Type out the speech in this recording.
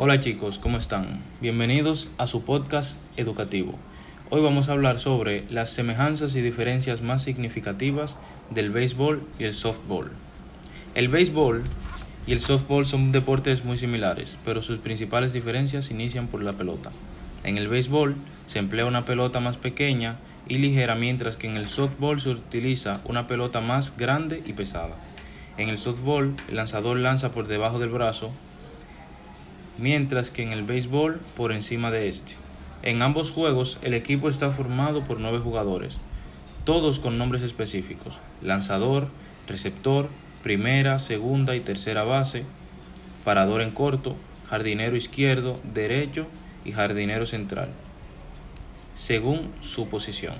Hola chicos, ¿cómo están? Bienvenidos a su podcast educativo. Hoy vamos a hablar sobre las semejanzas y diferencias más significativas del béisbol y el softball. El béisbol y el softball son deportes muy similares, pero sus principales diferencias inician por la pelota. En el béisbol se emplea una pelota más pequeña y ligera, mientras que en el softball se utiliza una pelota más grande y pesada. En el softball, el lanzador lanza por debajo del brazo, mientras que en el béisbol por encima de este. En ambos juegos el equipo está formado por nueve jugadores, todos con nombres específicos, lanzador, receptor, primera, segunda y tercera base, parador en corto, jardinero izquierdo, derecho y jardinero central, según su posición.